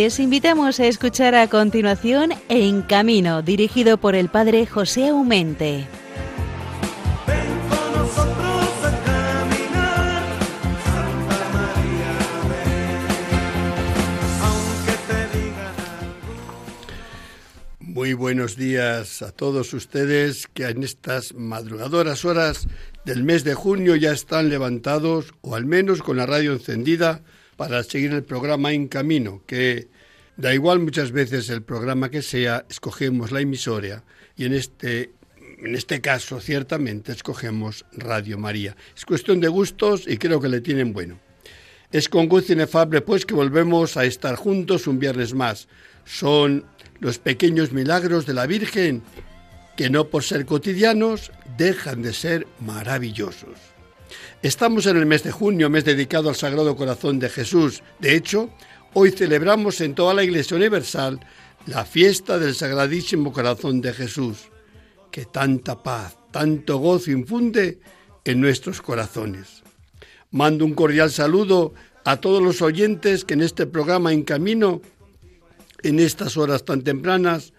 Les invitamos a escuchar a continuación En Camino, dirigido por el padre José Aumente. Muy buenos días a todos ustedes que en estas madrugadoras horas del mes de junio ya están levantados o al menos con la radio encendida para seguir el programa En Camino, que da igual muchas veces el programa que sea, escogemos la emisora y en este, en este caso ciertamente escogemos Radio María. Es cuestión de gustos y creo que le tienen bueno. Es con gusto inefable pues que volvemos a estar juntos un viernes más. Son los pequeños milagros de la Virgen que no por ser cotidianos dejan de ser maravillosos. Estamos en el mes de junio, mes dedicado al Sagrado Corazón de Jesús. De hecho, hoy celebramos en toda la Iglesia Universal la fiesta del Sagradísimo Corazón de Jesús, que tanta paz, tanto gozo infunde en nuestros corazones. Mando un cordial saludo a todos los oyentes que en este programa En Camino, en estas horas tan tempranas,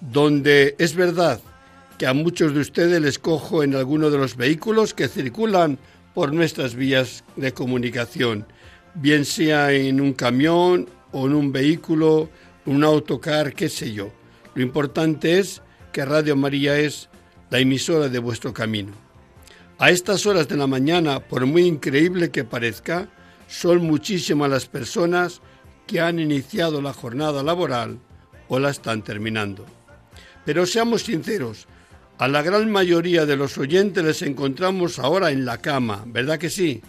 donde es verdad que a muchos de ustedes les cojo en alguno de los vehículos que circulan por nuestras vías de comunicación, bien sea en un camión o en un vehículo, un autocar, qué sé yo. Lo importante es que Radio María es la emisora de vuestro camino. A estas horas de la mañana, por muy increíble que parezca, son muchísimas las personas que han iniciado la jornada laboral o la están terminando. Pero seamos sinceros, a la gran mayoría de los oyentes les encontramos ahora en la cama, ¿verdad que sí?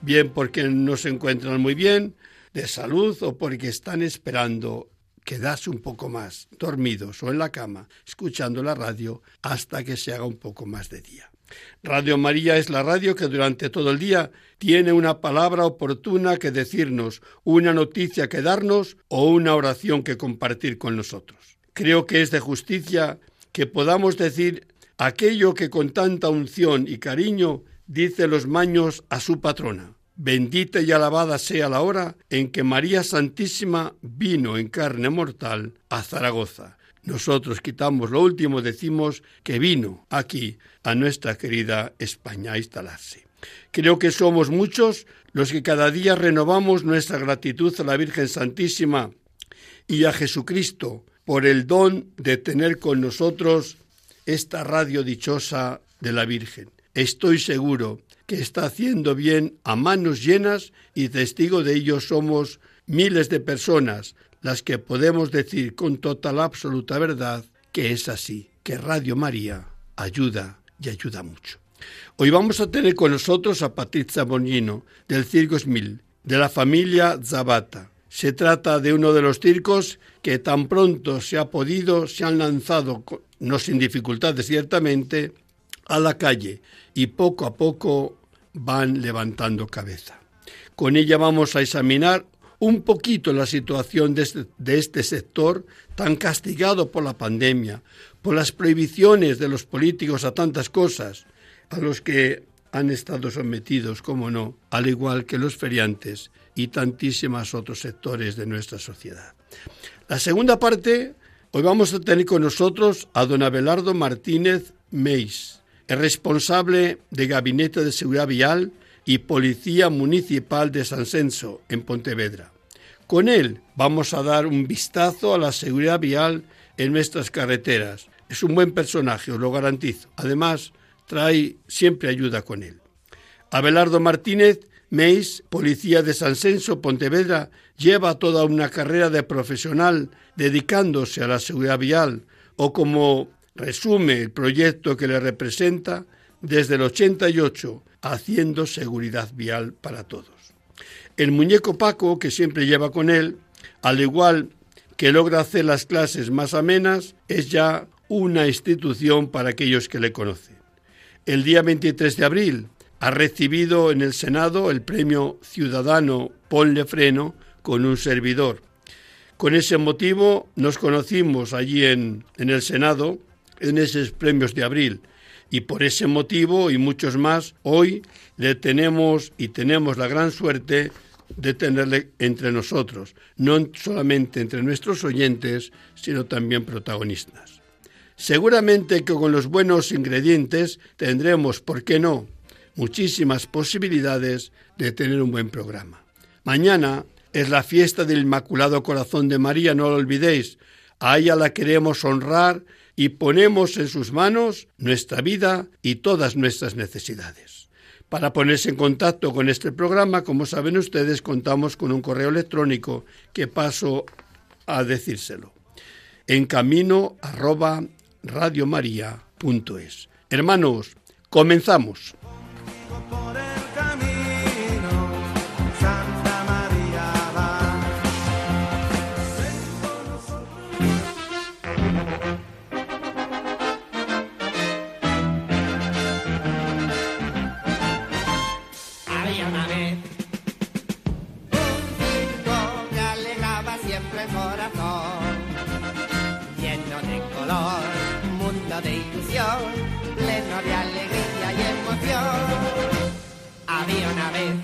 Bien porque no se encuentran muy bien de salud o porque están esperando quedarse un poco más dormidos o en la cama, escuchando la radio hasta que se haga un poco más de día. Radio María es la radio que durante todo el día tiene una palabra oportuna que decirnos, una noticia que darnos o una oración que compartir con nosotros. Creo que es de justicia que podamos decir aquello que con tanta unción y cariño dice los maños a su patrona. Bendita y alabada sea la hora en que María Santísima vino en carne mortal a Zaragoza. Nosotros quitamos lo último, decimos que vino aquí a nuestra querida España a instalarse. Creo que somos muchos los que cada día renovamos nuestra gratitud a la Virgen Santísima y a Jesucristo por el don de tener con nosotros esta radio dichosa de la Virgen. Estoy seguro que está haciendo bien a manos llenas y testigo de ello somos miles de personas las que podemos decir con total absoluta verdad que es así, que Radio María ayuda y ayuda mucho. Hoy vamos a tener con nosotros a Patrizia Bonino del Circo Smil, de la familia Zabata. Se trata de uno de los circos que tan pronto se ha podido, se han lanzado, no sin dificultades ciertamente, a la calle y poco a poco van levantando cabeza. Con ella vamos a examinar un poquito la situación de este, de este, sector tan castigado por la pandemia, por las prohibiciones de los políticos a tantas cosas, a los que han estado sometidos, como no, al igual que los feriantes y tantísimos otros sectores de nuestra sociedad. La segunda parte, hoy vamos a tener con nosotros a don Abelardo Martínez Meis, el responsable de Gabinete de Seguridad Vial y Policía Municipal de San Censo, en Pontevedra. Con él vamos a dar un vistazo a la seguridad vial en nuestras carreteras. Es un buen personaje, os lo garantizo. Además, trae siempre ayuda con él. Abelardo Martínez Meis, policía de San Censo, Pontevedra, lleva toda una carrera de profesional dedicándose a la seguridad vial, o como resume el proyecto que le representa, desde el 88, haciendo seguridad vial para todos. El muñeco Paco, que siempre lleva con él, al igual que logra hacer las clases más amenas, es ya una institución para aquellos que le conocen. El día 23 de abril, ha recibido en el Senado el premio Ciudadano Ponle Freno con un servidor. Con ese motivo nos conocimos allí en, en el Senado, en esos premios de abril. Y por ese motivo y muchos más, hoy le tenemos y tenemos la gran suerte de tenerle entre nosotros, no solamente entre nuestros oyentes, sino también protagonistas. Seguramente que con los buenos ingredientes tendremos, ¿por qué no?, muchísimas posibilidades de tener un buen programa. Mañana es la fiesta del Inmaculado Corazón de María, no lo olvidéis. A ella la queremos honrar y ponemos en sus manos nuestra vida y todas nuestras necesidades. Para ponerse en contacto con este programa, como saben ustedes, contamos con un correo electrónico que paso a decírselo. En camino arroba radiomaria.es. Hermanos, comenzamos. Un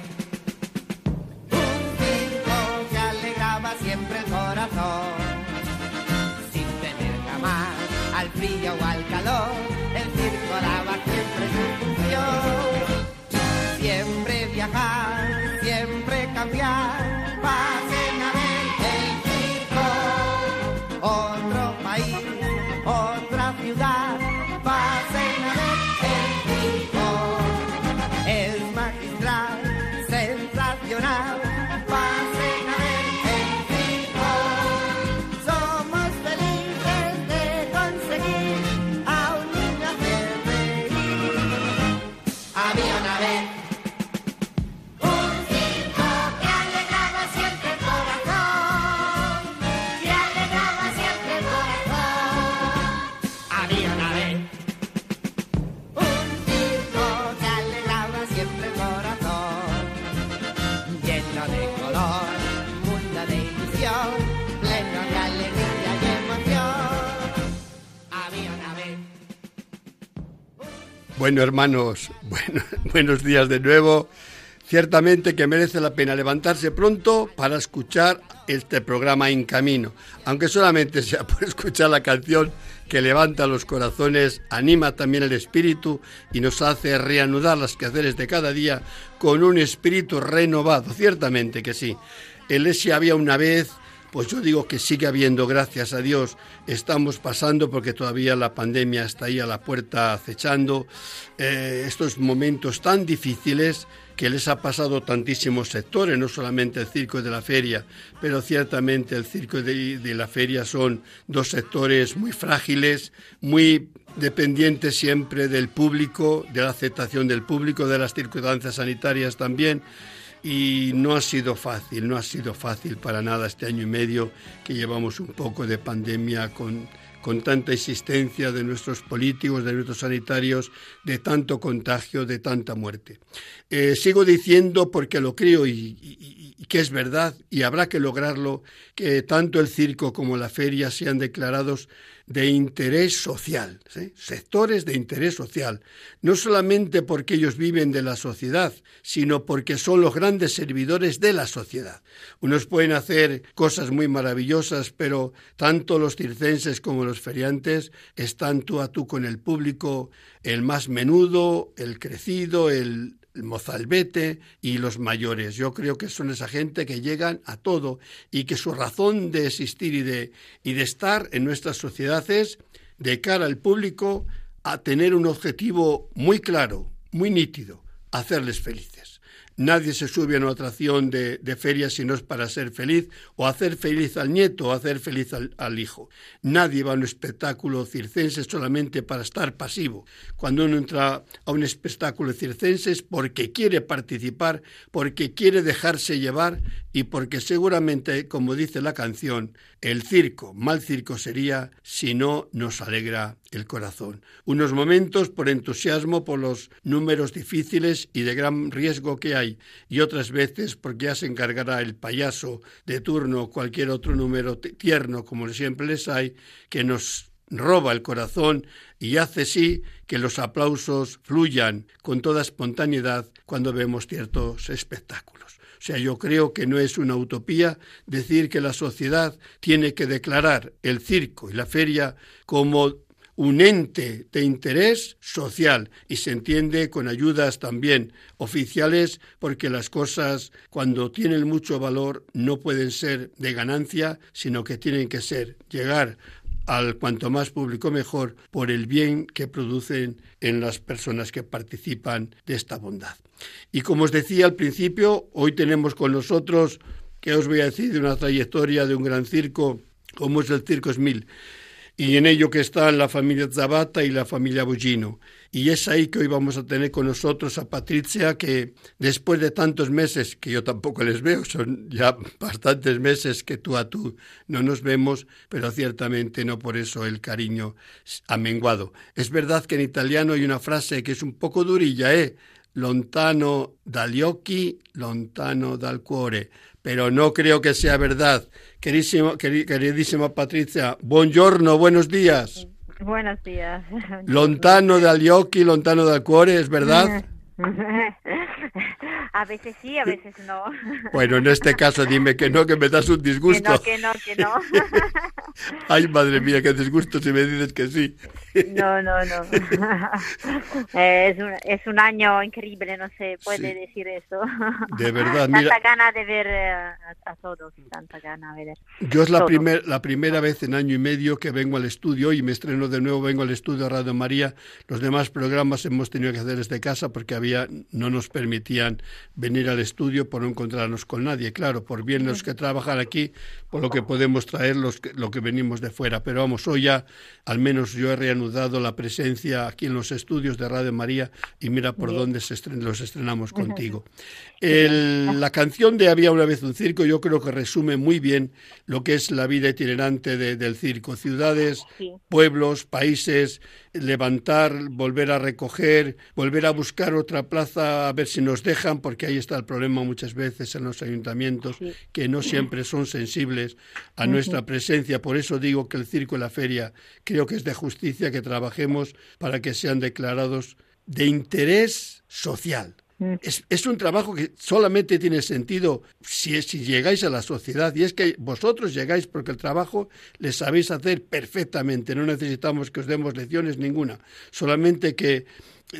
circo que alegraba siempre el corazón, sin tener jamás al frío o al calor, el circo daba siempre su función. Siempre viajar, siempre cambiar, pasen a ver el circo. Otro país, otra ciudad. Bueno, hermanos, buenos días de nuevo. Ciertamente que merece la pena levantarse pronto para escuchar este programa en camino, aunque solamente sea por escuchar la canción que levanta los corazones, anima también el espíritu y nos hace reanudar las quehaceres de cada día con un espíritu renovado. Ciertamente que sí. El ese había una vez pues yo digo que sigue habiendo, gracias a Dios. Estamos pasando porque todavía la pandemia está ahí a la puerta acechando. Eh, estos momentos tan difíciles que les ha pasado tantísimos sectores, no solamente el circo de la feria, pero ciertamente el circo de, de la feria son dos sectores muy frágiles, muy dependientes siempre del público, de la aceptación del público, de las circunstancias sanitarias también y no ha sido fácil, no ha sido fácil para nada este año y medio que llevamos un poco de pandemia con, con tanta existencia de nuestros políticos, de nuestros sanitarios, de tanto contagio, de tanta muerte. Eh, sigo diciendo, porque lo creo y, que es verdad, y habrá que lograrlo, que tanto el circo como la feria sean declarados de interés social, sectores de interés social, no solamente porque ellos viven de la sociedad, sino porque son los grandes servidores de la sociedad. Unos pueden hacer cosas muy maravillosas, pero tanto los circenses como los feriantes están tú a tú con el público, el más menudo, el crecido, el mozalbete y los mayores. Yo creo que son esa gente que llegan a todo y que su razón de existir y de, y de estar en nuestra sociedad es de cara al público a tener un objetivo muy claro, muy nítido, hacerles felices. Nadie se sube a una atracción de, feria si no es para ser feliz, o hacer feliz al nieto, o hacer feliz al, al, hijo. Nadie va a un espectáculo circense solamente para estar pasivo. Cuando uno entra a un espectáculo circense es porque quiere participar, porque quiere dejarse llevar y porque seguramente, como dice la canción, el circo, mal circo sería si no nos alegra el corazón. Unos momentos por entusiasmo por los números difíciles y de gran riesgo que hay, y otras veces porque ya se encargará el payaso de turno o cualquier otro número tierno, como siempre les hay, que nos roba el corazón y hace sí que los aplausos fluyan con toda espontaneidad cuando vemos ciertos espectáculos. sea, yo creo que no es una utopía decir que la sociedad tiene que declarar el circo y la feria como un ente de interés social y se entiende con ayudas también oficiales porque las cosas cuando tienen mucho valor no pueden ser de ganancia sino que tienen que ser llegar al cuanto más público mejor por el bien que producen en las personas que participan de esta bondad. Y como os decía al principio, hoy tenemos con nosotros, que os voy a decir, de una trayectoria de un gran circo, como es el Circo Smil y en ello que están la familia Zabata y la familia Bullino. Y es ahí que hoy vamos a tener con nosotros a Patricia, que después de tantos meses, que yo tampoco les veo, son ya bastantes meses que tú a tú no nos vemos, pero ciertamente no por eso el cariño ha menguado. Es verdad que en italiano hay una frase que es un poco durilla, ¿eh? Lontano dagli occhi, lontano dal cuore. Pero no creo que sea verdad. Queridísima, queridísima Patricia, buongiorno, buenos días. Buenos días. Lontano dagli occhi, lontano dal cuore, ¿es verdad? A veces sí, a veces no. Bueno, en este caso dime que no, que me das un disgusto. Que no, que no, que no. Ay, madre mía, qué disgusto si me dices que sí. No, no, no. Es un, es un año increíble, no se puede decir eso. De verdad, mira. Tanta gana de ver eh, a, todos, tanta gana de ver. Yo es la, primer, la primera vez en año y medio que vengo al estudio y me estreno de nuevo, vengo al estudio Radio María. Los demás programas hemos tenido que hacer desde casa porque había, no nos permitían venir al estudio por no encontrarnos con nadie. Claro, por bien los que trabajan aquí, por lo que podemos traer los lo que venimos de fuera. Pero vamos, hoy ya, al menos yo he reanudado la presencia aquí en los estudios de Radio María y mira por dónde se los estrenamos contigo. la canción de Había una vez un circo yo creo que resume muy bien lo que es la vida itinerante del circo. Ciudades, pueblos, países, levantar, volver a recoger, volver a buscar otra plaza a ver si nos dejan, porque ahí está el problema muchas veces en los ayuntamientos, que no siempre son sensibles a nuestra presencia. Por eso digo que el circo y la feria creo que es de justicia que trabajemos para que sean declarados de interés social. Mm. Es, un trabajo que solamente tiene sentido si, si llegáis a la sociedad y es que vosotros llegáis porque el trabajo le sabéis hacer perfectamente, no necesitamos que os demos lecciones ninguna, solamente que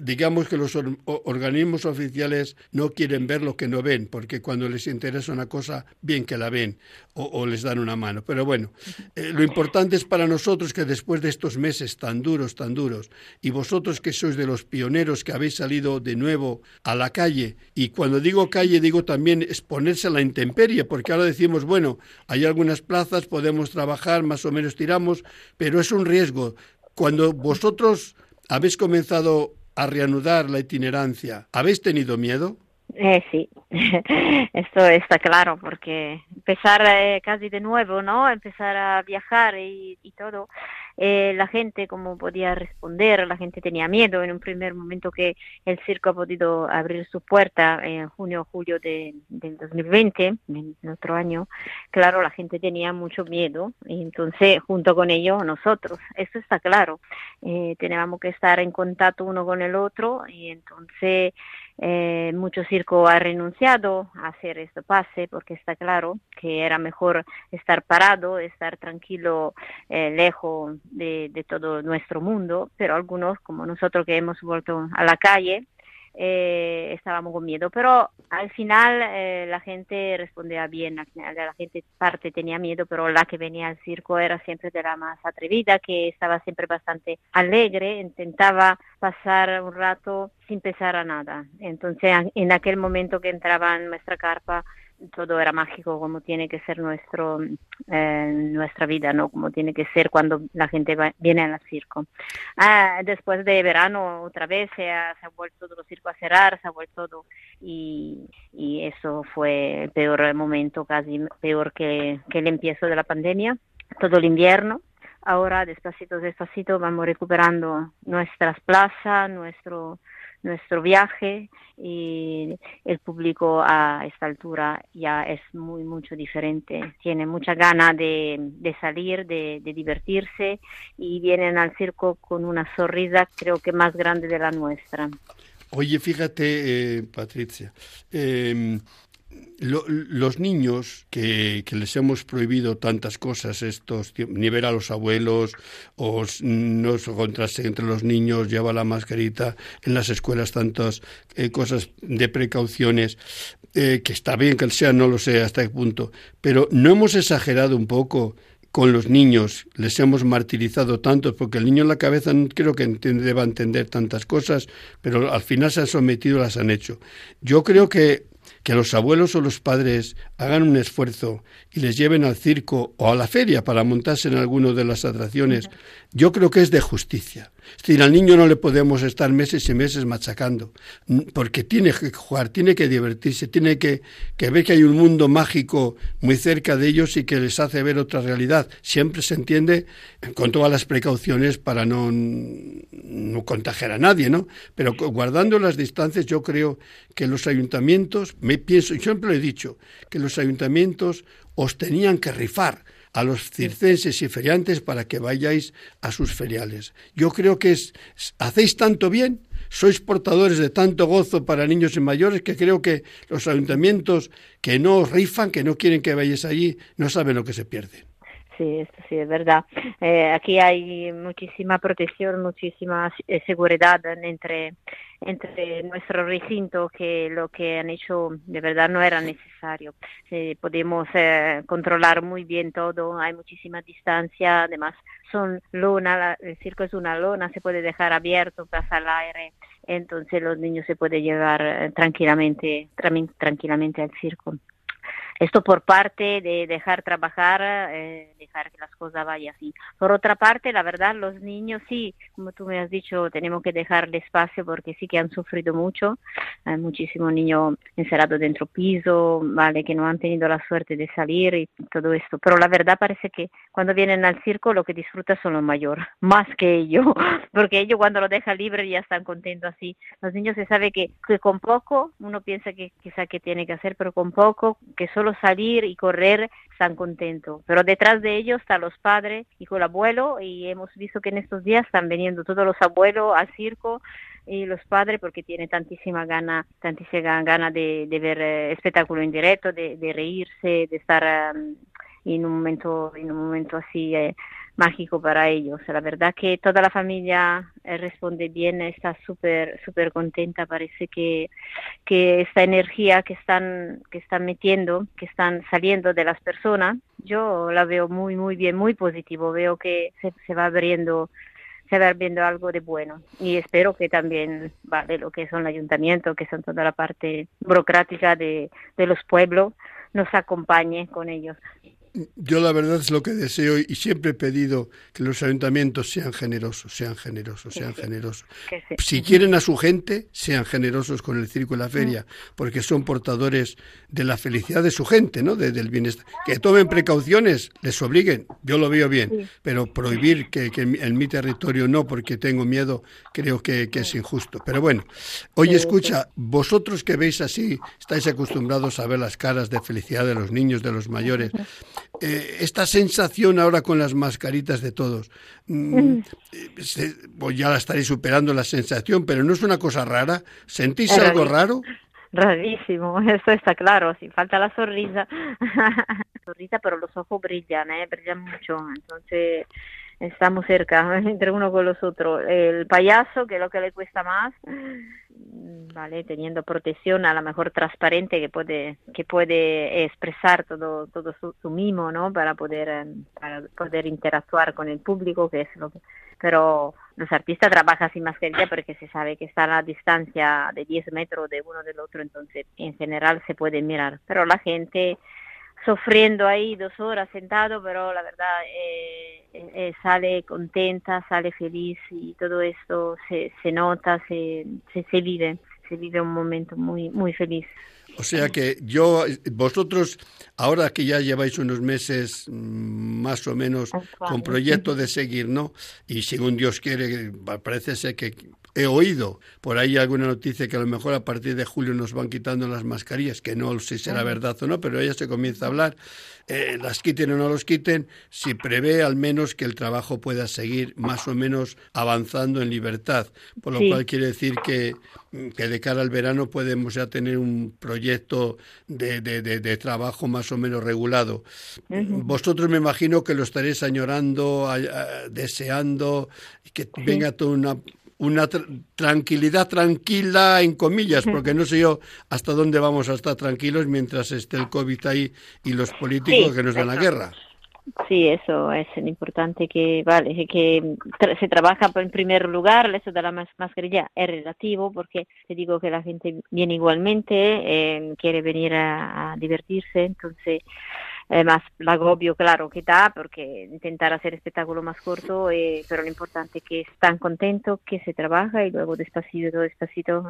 digamos que los organismos oficiales no quieren ver lo que no ven, porque cuando les interesa una cosa, bien que la ven o, les dan una mano. Pero bueno, eh, lo importante es para nosotros que después de estos meses tan duros, tan duros, y vosotros que sois de los pioneros que habéis salido de nuevo a la calle, y cuando digo calle digo también exponerse a la intemperie, porque ahora decimos, bueno, hay algunas plazas, podemos trabajar, más o menos tiramos, pero es un riesgo. Cuando vosotros habéis comenzado a reanudar la itinerancia, ¿habéis tenido miedo? Eh, sí, esto está claro, porque empezar eh, casi de nuevo, ¿no? Empezar a viajar y, y todo, eh, la gente como podía responder, la gente tenía miedo en un primer momento que el circo ha podido abrir su puerta en junio o julio de, del 2020, en otro año, claro, la gente tenía mucho miedo y entonces junto con ello nosotros, eso está claro, eh, teníamos que estar en contacto uno con el otro y entonces eh, mucho circo ha renunciado a hacer este pase porque está claro que era mejor estar parado, estar tranquilo, eh, lejos de, de, todo nuestro mundo, pero algunos, como nosotros que hemos vuelto a la calle, eh, estábamos con miedo, pero al final eh, la gente respondía bien, al final la gente parte tenía miedo, pero la que venía al circo era siempre de la más atrevida, que estaba siempre bastante alegre, intentaba pasar un rato sin pesar a nada. Entonces en aquel momento que entraba en nuestra carpa, todo era mágico como tiene que ser nuestro eh, nuestra vida no como tiene que ser cuando la gente viene al circo. Ah, después de verano otra vez se ha, vuelto todo el circo a cerrar se ha vuelto todo y, y eso fue el peor momento casi peor que, que el empiezo de la pandemia. Todo el invierno. Ahora despacito despacito vamos recuperando nuestras plazas nuestro nuestro viaje y el público a esta altura ya es muy, mucho diferente. Tiene mucha gana de, de salir, de, de, divertirse y vienen al circo con una sonrisa creo que más grande de la nuestra. Oye, fíjate, eh, Patricia, eh, los niños que, les hemos prohibido tantas cosas, estos, ni ver a los abuelos, o no encontrarse entre los niños, lleva la mascarita, en las escuelas tantas eh, cosas de precauciones, eh, que está bien que sea, no lo sé hasta qué punto, pero no hemos exagerado un poco con los niños, les hemos martirizado tanto, porque el niño en la cabeza no creo que deba entender tantas cosas, pero al final se han sometido, las han hecho. Yo creo que que los abuelos o los padres hagan un esfuerzo y les lleven al circo o a la feria para montarse en alguna de las atracciones, yo creo que es de justicia. Es decir, al niño no le podemos estar meses y meses machacando, porque tiene que jugar, tiene que divertirse, tiene que, ver que hay un mundo mágico muy cerca de ellos y que les hace ver otra realidad. Siempre se entiende con todas las precauciones para no, no contagiar a nadie, ¿no? Pero guardando las distancias, yo creo que los ayuntamientos, me pienso, siempre lo he dicho, que los ayuntamientos os tenían que rifar a los circenses y feriantes para que vayáis a sus feriales. Yo creo que es, hacéis tanto bien, sois portadores de tanto gozo para niños y mayores que creo que los ayuntamientos que no os rifan, que no quieren que vayáis allí, no saben lo que se pierde. Sí, esto sí es verdad. Eh, aquí hay muchísima protección, muchísima eh, seguridad entre entre nuestro recinto que lo que han hecho de verdad no era necesario. podemos eh, controlar muy bien todo, hay muchísima distancia, además son lona, el circo es una lona, se puede dejar abierto, pasa al aire, entonces los niños se pueden llevar eh, tranquilamente, tranquilamente al circo. Esto por parte de dejar trabajar, eh, dejar que las cosas vayan así. Por otra parte, la verdad, los niños sí, como tú me has dicho, tenemos que dejarle espacio porque sí que han sufrido mucho. Hay muchísimos niños encerrados dentro piso, vale, que no han tenido la suerte de salir y todo esto. Pero la verdad parece que cuando vienen al circo lo que disfrutan son los mayores, más que ellos, porque ellos cuando lo dejan libre ya están contentos así. Los niños se sabe que, que con poco, uno piensa que quizá que tiene que hacer, pero con poco, que solo salir y correr están contentos. Pero detrás de ellos están los padres y con el abuelo y hemos visto que en estos días están viniendo todos los abuelos al circo y los padres porque tienen tantísima gana, tantísima gana de, ver eh, espectáculo en directo, de, reírse, de estar um, en un momento, en un momento así eh, mágico para ellos. La verdad que toda la familia eh, responde bien, está súper súper contenta. Parece que, que esta energía que están que están metiendo, que están saliendo de las personas, yo la veo muy muy bien, muy positivo. Veo que se, se va abriendo se va viendo algo de bueno y espero que también vale lo que son el ayuntamiento, que son toda la parte burocrática de, de los pueblos, nos acompañe con ellos. Yo la verdad es lo que deseo y siempre he pedido que los ayuntamientos sean generosos, sean generosos, sean generosos. Si quieren a su gente, sean generosos con el circo y la feria, porque son portadores de la felicidad de su gente, ¿no? del bienestar. Que tomen precauciones, les obliguen, yo lo veo bien, pero prohibir que, en mi territorio no, porque tengo miedo, creo que, es injusto. Pero bueno, oye, escucha, vosotros que veis así, estáis acostumbrados a ver las caras de felicidad de los niños, de los mayores. Eh, esta sensación ahora con las mascaritas de todos. Mm, pues ya la estaréis superando la sensación, pero no es una cosa rara. ¿Sentís algo raro? Rarísimo, eso está claro, si falta la sonrisa, sonrisa pero los ojos brillan, ¿eh? brillan mucho, entonces estamos cerca entre uno con los otros. El payaso, que es lo que le cuesta más, vale, teniendo protección a lo mejor transparente que puede que puede expresar todo todo su, mimo, ¿no? Para poder em, para poder interactuar con el público, que es lo que pero los artistas trabajan sin mascarilla porque se sabe que está a la distancia de 10 metros de uno del otro, entonces en general se puede mirar. Pero la gente sufriendo ahí dos horas sentado, pero la verdad eh, eh, sale contenta, sale feliz y todo esto se, se nota, se, se, se vive, se vive un momento muy, muy feliz. O sea que yo, vosotros, ahora que ya lleváis unos meses mm, más o menos con proyecto de seguir, ¿no? Y según Dios quiere, parece ser que he oído por ahí alguna noticia que a lo mejor a partir de julio nos van quitando las mascarillas, que no sé si será verdad o no, pero ya se comienza a hablar. Eh, las quiten o no los quiten, si prevé al menos que el trabajo pueda seguir más o menos avanzando en libertad, por lo cual quiere decir que, que de cara al verano podemos ya tener un proyecto proyecto de, de, trabajo más o menos regulado. Vosotros me imagino que lo estaréis añorando, deseando, que venga toda una una tranquilidad tranquila, en comillas, porque no sé yo hasta dónde vamos a estar tranquilos mientras esté el COVID ahí y los políticos que nos dan la guerra. Sí, eso es importante que, vale, que se trabaja en primer lugar, eso de la mascarilla es relativo porque te digo que la gente viene igualmente, eh, quiere venir a, divertirse, entonces eh, más el agobio claro que da porque intentar hacer espectáculo más corto eh, pero lo importante es que están contentos que se trabaja y luego despacito despacito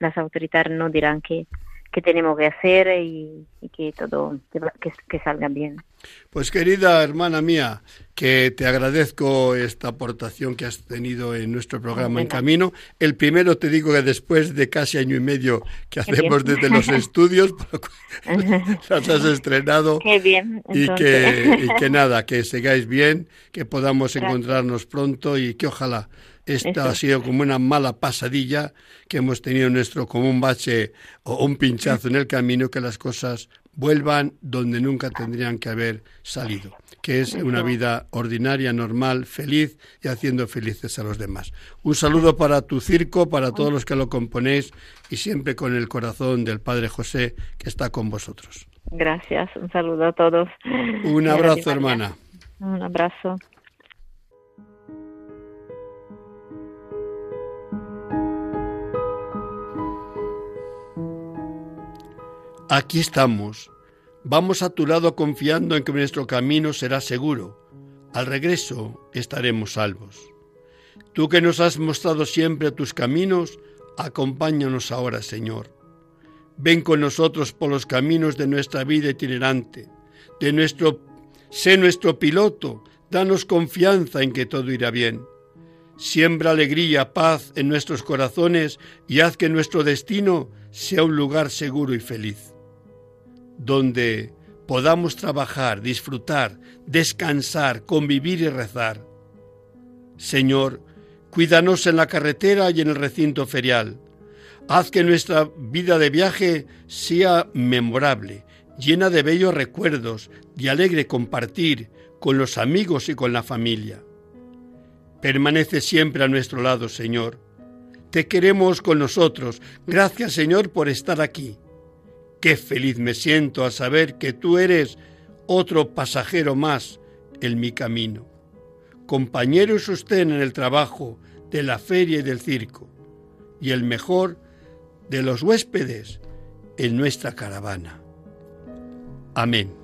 las autoridades no dirán que que tenemos que hacer y, que todo que, salga bien. Pues querida hermana mía, que te agradezco esta aportación que has tenido en nuestro programa En Camino. El primero te digo que después de casi año y medio que hacemos desde los estudios, las has estrenado. Qué bien. Y que, y que nada, que sigáis bien, que podamos encontrarnos pronto y que ojalá esta ha sido como una mala pasadilla que hemos tenido nuestro común bache o un pinchazo en el camino, que las cosas vuelvan donde nunca tendrían que haber salido, que es una vida ordinaria, normal, feliz y haciendo felices a los demás. Un saludo para tu circo, para todos los que lo componéis y siempre con el corazón del Padre José que está con vosotros. Gracias, un saludo a todos. Un abrazo, hermana. Un abrazo. Aquí estamos. Vamos a tu lado confiando en que nuestro camino será seguro. Al regreso estaremos salvos. Tú que nos has mostrado siempre tus caminos, acompáñanos ahora, Señor. Ven con nosotros por los caminos de nuestra vida itinerante, sé nuestro piloto, danos confianza en que todo irá bien. Siembra alegría, paz en nuestros corazones y haz que nuestro destino sea un lugar seguro y feliz donde podamos trabajar, disfrutar, descansar, convivir y rezar. Señor, cuídanos en la carretera y en el recinto ferial. Haz que nuestra vida de viaje sea memorable, llena de bellos recuerdos, de alegre compartir con los amigos y con la familia. Permanece siempre a nuestro lado, Señor. Te queremos con nosotros. Gracias, Señor, por estar aquí. Qué feliz me siento al saber que tú eres otro pasajero más en mi camino. Compañero y sostén en el trabajo, de la feria y del circo, y el mejor de los huéspedes en nuestra caravana. Amén.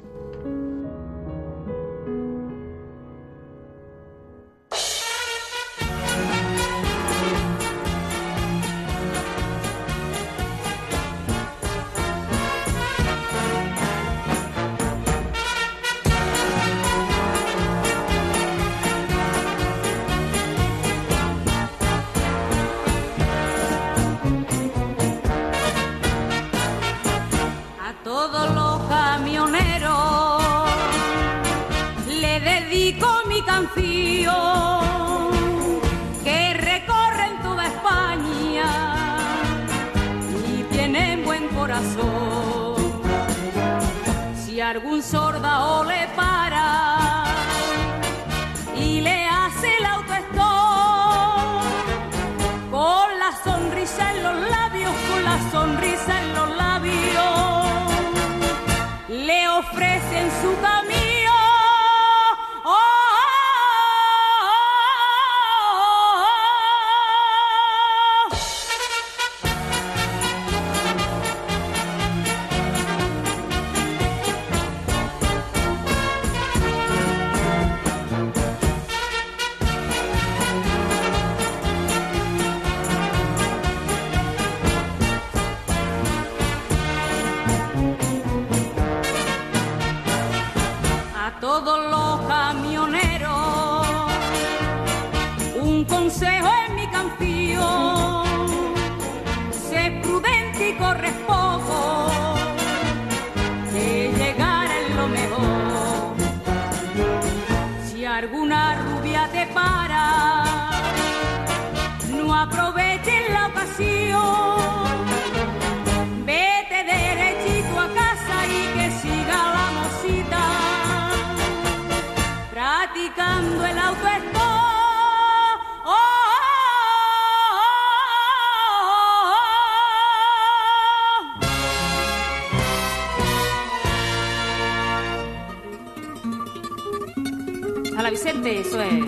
A la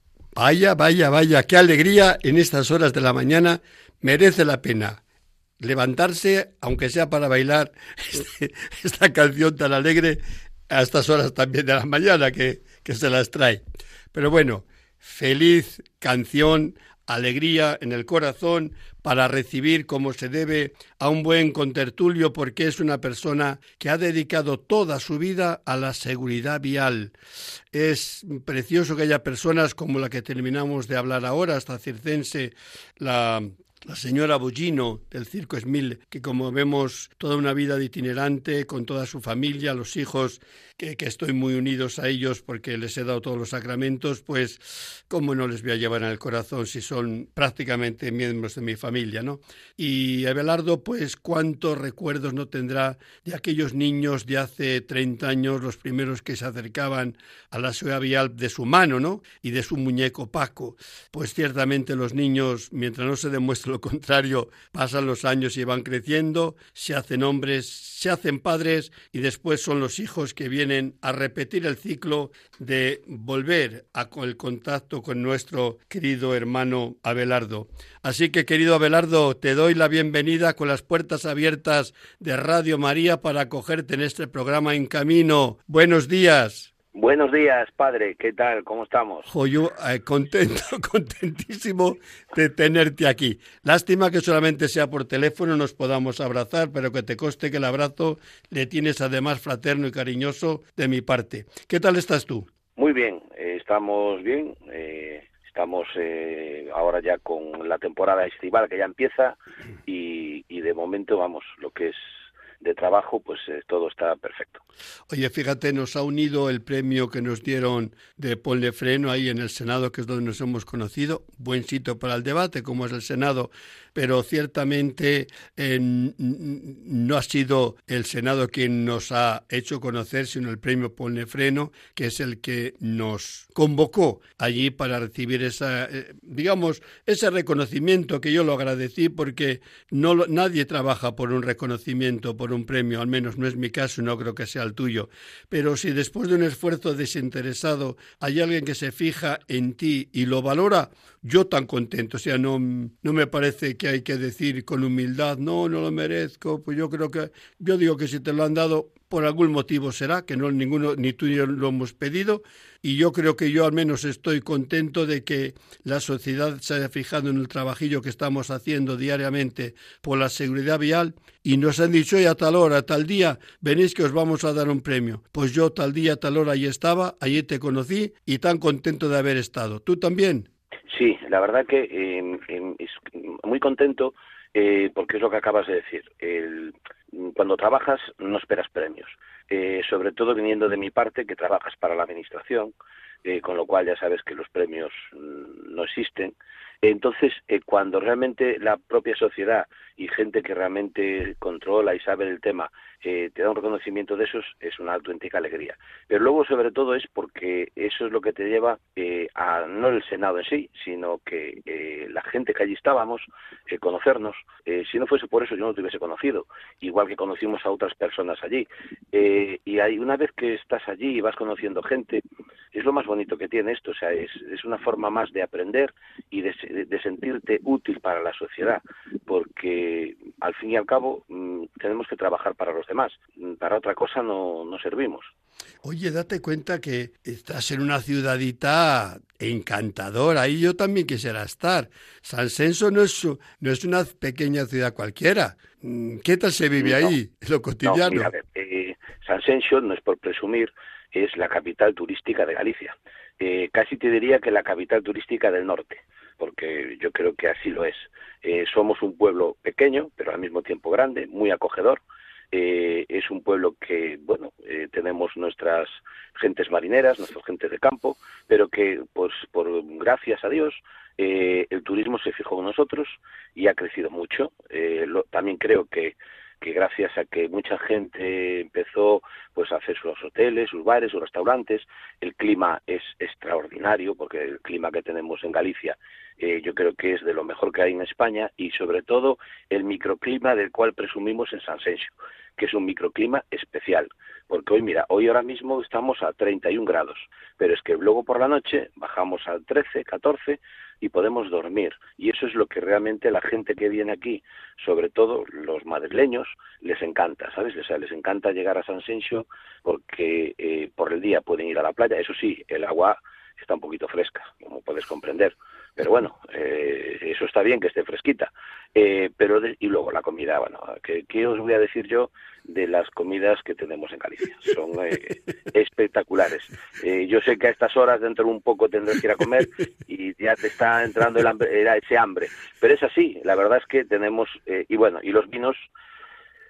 vaya, vaya, vaya, qué alegría en estas horas de la mañana. Merece la pena levantarse, aunque sea para bailar este, esta canción tan alegre a estas horas también de la mañana que, que se las trae. Pero bueno, feliz canción alegría en el corazón para recibir como se debe a un buen contertulio porque es una persona que ha dedicado toda su vida a la seguridad vial. Es precioso que haya personas como la que terminamos de hablar ahora, hasta circense, la señora Bollino del Circo Esmil, que como vemos toda una vida de itinerante con toda su familia, los hijos, que, estoy muy unidos a ellos porque les he dado todos los sacramentos, pues cómo no les voy a llevar en el corazón si son prácticamente miembros de mi familia, ¿no? Y Abelardo, pues cuántos recuerdos no tendrá de aquellos niños de hace 30 años, los primeros que se acercaban a la ciudad vial de su mano, ¿no? Y de su muñeco Paco. Pues ciertamente los niños, mientras no se demuestre lo contrario, pasan los años y van creciendo, se hacen hombres, se hacen padres y después son los hijos que vienen a repetir el ciclo de volver a el contacto con nuestro querido hermano Abelardo. Así que querido Abelardo, te doy la bienvenida con las puertas abiertas de Radio María para acogerte en este programa En Camino. Buenos días. Buenos días, padre. ¿Qué tal? ¿Cómo estamos? yo eh, contento, contentísimo de tenerte aquí. Lástima que solamente sea por teléfono nos podamos abrazar, pero que te coste que el abrazo le tienes además fraterno y cariñoso de mi parte. ¿Qué tal estás tú? Muy bien, eh, estamos bien. Eh, estamos ahora ya con la temporada estival que ya empieza y, y de momento, vamos, lo que es de trabajo, pues eh, todo está perfecto. Oye, fíjate, nos ha unido el premio que nos dieron de Ponle Freno ahí en el Senado, que es donde nos hemos conocido. Buen sitio para el debate, como es el Senado pero ciertamente no ha sido el Senado quien nos ha hecho conocer, sino el premio Freno, que es el que nos convocó allí para recibir esa, eh, digamos, ese reconocimiento que yo lo agradecí porque no nadie trabaja por un reconocimiento, por un premio, al menos no es mi caso, no creo que sea el tuyo. Pero si después de un esfuerzo desinteresado hay alguien que se fija en ti y lo valora, yo tan contento. O sea, no, no me parece que hay que decir con humildad, no, no lo merezco. Pues yo creo que, yo digo que si te lo han dado, por algún motivo será, que no ninguno, ni tú ni yo lo hemos pedido. Y yo creo que yo al menos estoy contento de que la sociedad se haya fijado en el trabajillo que estamos haciendo diariamente por la seguridad vial y nos han dicho, oye, a tal hora, tal día, venís que os vamos a dar un premio. Pues yo tal día, tal hora allí estaba, allí te conocí y tan contento de haber estado. ¿Tú también? Sí, la verdad que eh, muy contento eh, porque es lo que acabas de decir. Cuando trabajas no esperas premios, eh, sobre todo viniendo de mi parte que trabajas para la administración, eh, con lo cual ya sabes que los premios mm, no existen. Entonces, eh, cuando realmente la propia sociedad y gente que realmente controla y sabe el tema eh, te da un reconocimiento de esos, es una auténtica alegría. Pero luego, sobre todo, es porque eso es lo que te lleva eh, a no el Senado en sí, sino que eh, la gente que allí estábamos, eh, conocernos, eh, si no fuese por eso yo no te hubiese conocido, igual que conocimos a otras personas allí. Y hay, una vez que estás allí y vas conociendo gente, es lo más bonito que tiene esto, o sea, es, una forma más de aprender y de, de sentirte útil para la sociedad, porque al fin y al cabo mm, tenemos que trabajar para los demás, para otra cosa no, no servimos. Oye, date cuenta que estás en una ciudadita encantadora. Ahí yo también quisiera estar. San Censo no es, no es una pequeña ciudad cualquiera. Mm, ¿Qué tal se vive No. ahí, lo No, cotidiano? mira, ver, eh, San Sensio, no es por presumir, es la capital turística de Galicia. Eh, casi te diría que la capital turística del norte, porque yo creo que así lo es. Eh, somos un pueblo pequeño, pero al mismo tiempo grande, muy acogedor. Eh, es un pueblo que, bueno, eh, tenemos nuestras gentes marineras, nuestras gentes de campo, pero que, pues, por gracias a Dios, eh, el turismo se fijó en nosotros y ha crecido mucho. Eh, lo- también creo que que gracias a que mucha gente empezó pues a hacer sus hoteles, sus bares, sus restaurantes, el clima es extraordinario porque el clima que tenemos en Galicia eh, yo creo que es de lo mejor que hay en España y sobre todo el microclima del cual presumimos en San Sensio, que es un microclima especial, porque hoy mira, hoy ahora mismo estamos a 31 grados, pero es que luego por la noche bajamos a 13, 14 y podemos dormir. Y eso es lo que realmente la gente que viene aquí, sobre todo los madrileños, les encanta, ¿sabes? O sea, les encanta llegar a San porque eh, por el día pueden ir a la playa. Eso sí, el agua está un poquito fresca, como puedes comprender. Pero bueno, eh, eso está bien que esté fresquita. Eh, pero de- y luego la comida, bueno, ¿qué, qué os voy a decir yo de las comidas que tenemos en Galicia? Son eh, espectaculares. Eh, yo sé que a estas horas dentro de un poco tendrás que ir a comer y ya te está entrando el hambre, era ese hambre. Pero es así, la verdad es que tenemos, eh, y bueno, y los vinos,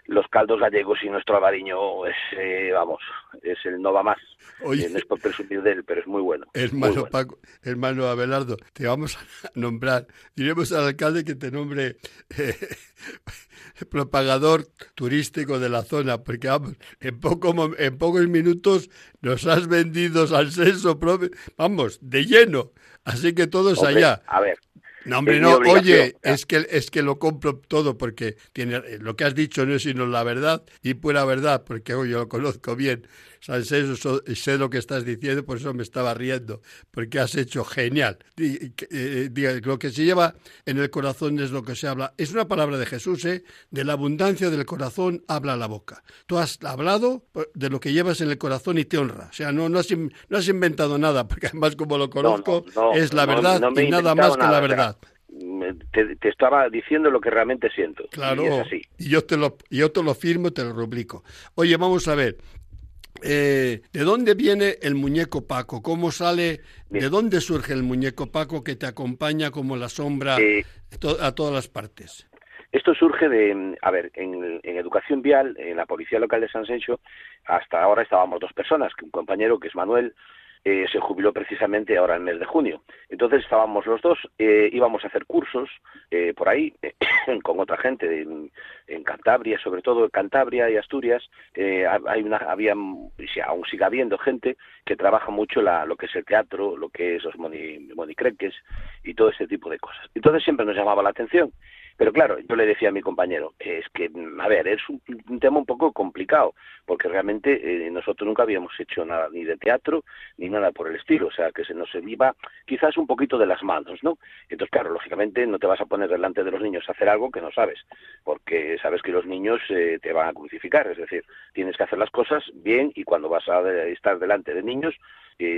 los caldos gallegos y nuestro avariño es, eh, vamos, es el no va más. Oye. Eh, no es por presumir de él, pero es muy bueno. muy Hermano bueno. Paco, hermano Abelardo, te vamos a nombrar, diremos al alcalde que te nombre eh, propagador turístico de la zona, porque vamos, en, poco, en pocos minutos nos has vendido al censo, propio- vamos, de lleno, así que todos Hombre, allá. A ver, No, hombre, no, oye, es que, es que lo compro todo porque tiene, eh, lo que has dicho no es sino la verdad y pura verdad, porque yo lo conozco bien, San Censo, so- sé lo que estás diciendo, por eso me estaba riendo, porque has hecho genial. Que, eh, diga, lo que se lleva en el corazón es lo que se habla. Es una palabra de Jesús, ¿eh? De la abundancia del corazón habla la boca. Tú has hablado pues, de lo que llevas en el corazón y te honra. O sea, no, no, has, no has inventado nada, porque además como lo conozco, no, es la verdad y nada más que nada, la verdad. Te, te estaba diciendo lo que realmente siento. Claro, Y es así. y yo te lo, y yo te lo firmo, te lo rubrico. Oye, vamos a ver. eh, ¿De dónde viene el muñeco Paco? ¿Cómo sale? ¿De dónde surge el muñeco Paco que te acompaña como la sombra Eh, to- a todas las partes? Esto surge de, a ver, en, en educación vial, en la policía local de San Sencho, hasta ahora estábamos dos personas, que un compañero que es Manuel, eh, se jubiló precisamente ahora en el mes de junio. Entonces estábamos los dos, eh, íbamos a hacer cursos eh, por ahí con otra gente en, en Cantabria, sobre todo en Cantabria y Asturias. eh, hay una, había, aún sigue habiendo gente que trabaja mucho la, lo que es el teatro, lo que es los moni, monicreques y todo ese tipo de cosas. Entonces siempre nos llamaba la atención. Pero claro, yo le decía a mi compañero, es que, a ver, es un, tema un poco complicado, porque realmente eh, nosotros nunca habíamos hecho nada ni de teatro ni nada por el estilo, o sea, que se nos iba quizás un poquito de las manos, ¿no? Entonces, claro, lógicamente no te vas a poner delante de los niños a hacer algo que no sabes, porque sabes que los niños eh, te van a crucificar, es decir, tienes que hacer las cosas bien y cuando vas a estar delante de niños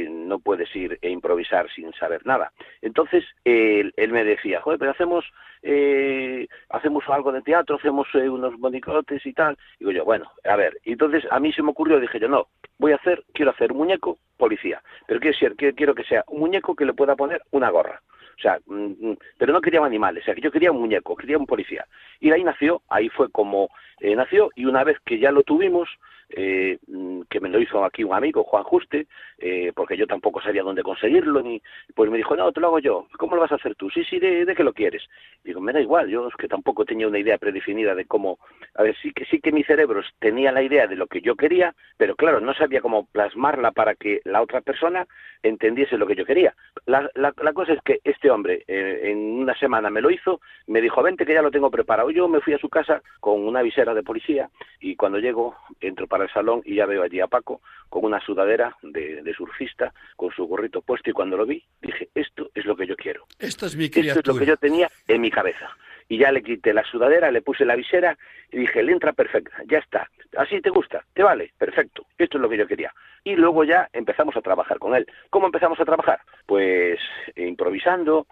no puedes ir e improvisar sin saber nada. Entonces, él, él me decía, joder, pero hacemos eh, hacemos algo de teatro, hacemos eh, unos monicotes y tal. Digo yo, bueno, a ver. Y entonces a mí se me ocurrió, dije yo, no, voy a hacer, quiero hacer un muñeco policía, pero quiero, ser, quiero, que sea un muñeco que le pueda poner una gorra. O sea, mm, mm, pero no quería animales, o sea, yo quería un muñeco, quería un policía. Y ahí nació, ahí fue como eh, nació, y una vez que ya lo tuvimos, eh, mm, que me lo hizo aquí un amigo, Juan Juste, eh, porque yo tampoco sabía dónde conseguirlo, ni pues me dijo, no, te lo hago yo, ¿cómo lo vas a hacer tú? Sí, sí, ¿de, de lo quieres? Digo, me da igual, yo es que tampoco tenía una idea predefinida de cómo, a ver, sí que sí que mi cerebro tenía la idea de lo que yo quería, pero claro, no sabía cómo plasmarla para que la otra persona entendiese lo que yo quería. La, la, la cosa es que este hombre eh, en una semana me lo hizo, me dijo, vente que ya lo tengo preparado. Yo me fui a su casa con una visera de policía y cuando llego entro para el salón y ya veo allí a Paco con una sudadera de, de surfista, con su gorrito puesto y cuando lo vi dije, esto es lo que yo quiero. Esto es mi Esto criatura. es lo que yo tenía en mi cabeza. Y ya le quité la sudadera, le puse la visera y dije, le entra perfecta, ya está. Así te gusta, te vale, perfecto. Esto es lo que yo quería. Y luego ya empezamos a trabajar con él. ¿Cómo empezamos a trabajar? Pues improvisando,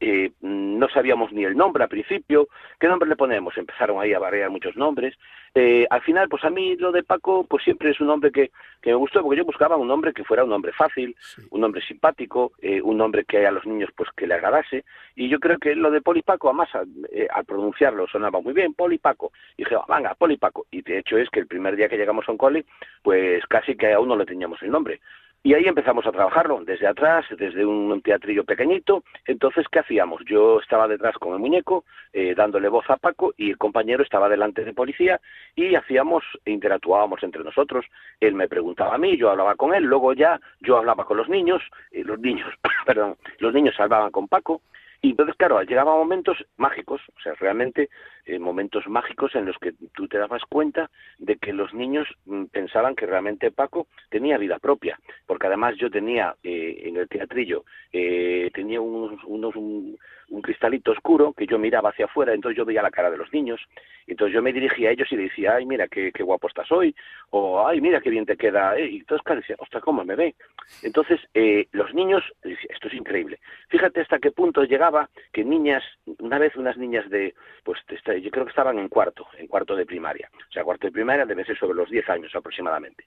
eh, no sabíamos ni el nombre al principio. ¿Qué nombre le ponemos? Empezaron ahí a variar muchos nombres. Eh, al final, pues a mí lo de Paco, pues siempre es un nombre que, que me gustó, porque yo buscaba un nombre que fuera un nombre fácil, Sí. un nombre simpático, eh, un nombre que a los niños pues que le agradase. Y yo creo que lo de Polipaco, además, al, eh, al pronunciarlo sonaba muy bien, Polipaco. Y dije, "Ah, venga, Polipaco. Y de hecho es que el primer día que llegamos a un cole, pues casi que aún no le teníamos el nombre. Y ahí empezamos a trabajarlo, desde atrás, desde un teatrillo pequeñito. Entonces, ¿qué hacíamos? Yo estaba detrás con el muñeco, eh, dándole voz a Paco, y el compañero estaba delante de policía, y hacíamos, interactuábamos entre nosotros. Él me preguntaba a mí, yo hablaba con él, luego ya yo hablaba con los niños, y los niños, perdón, los niños hablaban con Paco, y entonces, claro, llegaban momentos mágicos, o sea, realmente eh, momentos mágicos en los que tú te dabas cuenta de que los niños mm, pensaban que realmente Paco tenía vida propia, porque además yo tenía eh, en el teatrillo, eh, tenía unos, unos un, un cristalito oscuro que yo miraba hacia afuera, entonces yo veía la cara de los niños, entonces yo me dirigía a ellos y decía, ay, mira qué, guapo estás hoy, o ay, mira qué bien te queda, eh, y entonces claro, decía, ostras, ¿cómo me ve? Entonces, eh, los niños, esto es increíble. Fíjate hasta qué punto llegaba que niñas, una vez unas niñas de, pues yo creo que estaban en cuarto, en cuarto de primaria. O sea, cuarto de primaria debe ser sobre los 10 años aproximadamente.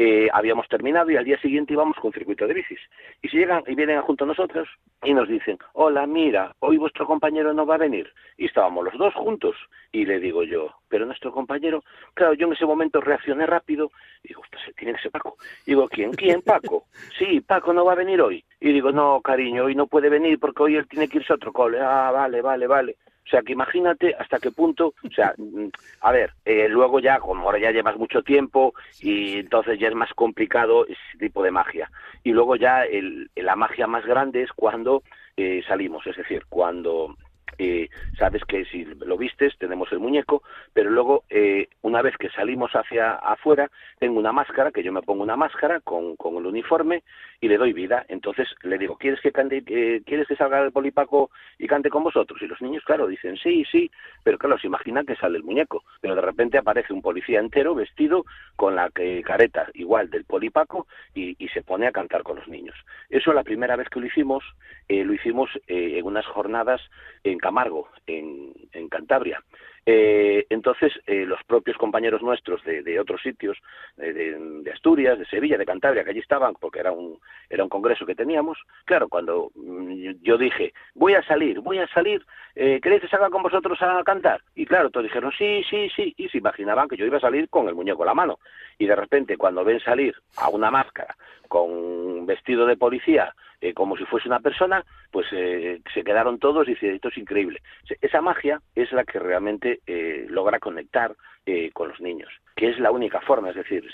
Eh, habíamos terminado y al día siguiente íbamos con circuito de bicis. Y si llegan y vienen junto a nosotros y nos dicen, hola, mira, hoy vuestro compañero no va a venir. Y estábamos los dos juntos. Y le digo yo, pero nuestro compañero, claro, yo en ese momento reaccioné rápido y digo, ostras, tiene que ser Paco. Y digo, ¿quién? ¿Quién? Paco. Sí, Paco no va a venir hoy. Y digo, no, cariño, hoy no puede venir porque hoy él tiene que irse a otro cole. Ah, vale, vale, vale. O sea, que imagínate hasta qué punto, o sea, mm, a ver, eh, luego ya, como ahora ya llevas mucho tiempo y entonces ya es más complicado ese tipo de magia. Y luego ya el, la magia más grande es cuando eh, salimos, es decir, cuando eh, sabes que si lo vistes tenemos el muñeco, pero luego eh, una vez que salimos hacia afuera tengo una máscara, que yo me pongo una máscara con, el uniforme y le doy vida. Entonces le digo, ¿quieres que cante, eh, ¿quieres que salga el polipaco y cante con vosotros? Y los niños, claro, dicen sí, sí, pero claro, se imaginan que sale el muñeco, pero de repente aparece un policía entero vestido con la que- careta igual del polipaco y, y se pone a cantar con los niños. Eso la primera vez que lo hicimos, eh, lo hicimos eh, en unas jornadas en Camargo, en, en Cantabria. Eh, entonces, eh, los propios compañeros nuestros de, de otros sitios, eh, de, de Asturias, de Sevilla, de Cantabria, que allí estaban, porque era un, era un congreso que teníamos, claro, cuando mm, yo dije, voy a salir, voy a salir, eh, ¿queréis que salga con vosotros a cantar? Y claro, todos dijeron, sí, sí, sí, y se imaginaban que yo iba a salir con el muñeco en la mano. Y de repente, cuando ven salir a una máscara con un vestido de policía, eh, como si fuese una persona, pues eh, se quedaron todos y dicen, esto es increíble. Esa magia es la que realmente eh, logra conectar eh, con los niños, que es la única forma, es decir,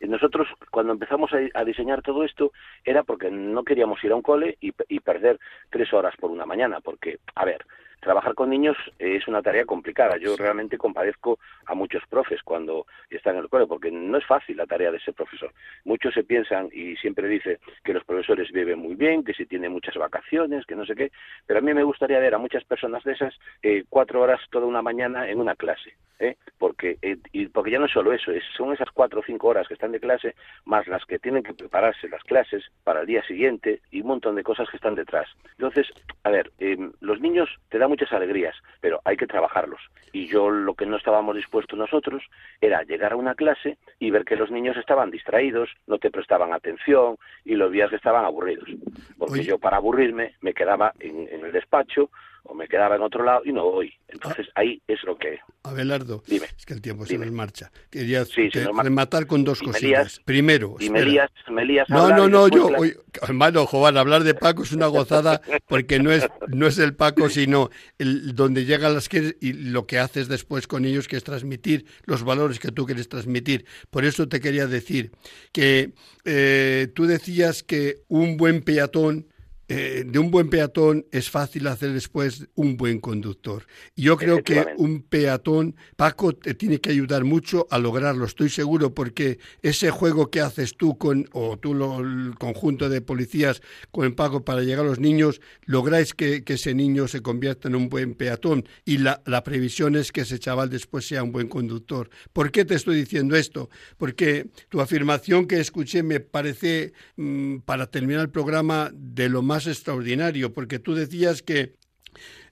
nosotros cuando empezamos a, a diseñar todo esto era porque no queríamos ir a un cole y, y perder tres horas por una mañana, porque, a ver, trabajar con niños es una tarea complicada. Yo realmente compadezco a muchos profes cuando están en el cole, porque no es fácil la tarea de ser profesor. Muchos se piensan y siempre dice que los profesores viven muy bien, que si tienen muchas vacaciones, que no sé qué, pero a mí me gustaría ver a muchas personas de esas eh, cuatro horas toda una mañana en una clase, ¿eh? porque eh, y porque ya no es solo eso, es, son esas cuatro o cinco horas que están de clase más las que tienen que prepararse las clases para el día siguiente y un montón de cosas que están detrás. Entonces, a ver, eh, los niños te dan muchas alegrías, pero hay que trabajarlos. Y yo lo que no estábamos dispuestos nosotros era llegar a una clase y ver que los niños estaban distraídos, no te prestaban atención y los días que estaban aburridos. Porque Oye. yo para aburrirme me quedaba en, en el despacho o me quedaba en otro lado y no voy. Entonces ahí es lo que... Abelardo, Dime, es que el tiempo dime. se nos marcha. Quería Sí, te- nos rematar con dos lías- Primero, Y me lías, me lías No, no, no, yo, la- oye, hermano Jovan, hablar de Paco es una gozada porque no es, no es el Paco, sino el, donde llegan las que y lo que haces después con ellos, que es transmitir los valores que tú quieres transmitir. Por eso te quería decir que eh, tú decías que un buen peatón eh, de un buen peatón es fácil hacer después un buen conductor. Yo creo que un peatón, Paco, te tiene que ayudar mucho a lograrlo, estoy seguro, porque ese juego que haces tú con, o tú lo- el conjunto de policías con Paco para llegar a los niños, lográis que, que ese niño se convierta en un buen peatón y la, la previsión es que ese chaval después sea un buen conductor. ¿Por qué te estoy diciendo esto? Porque tu afirmación que escuché me parece, mm, para terminar el programa, de lo más extraordinario, porque tú decías que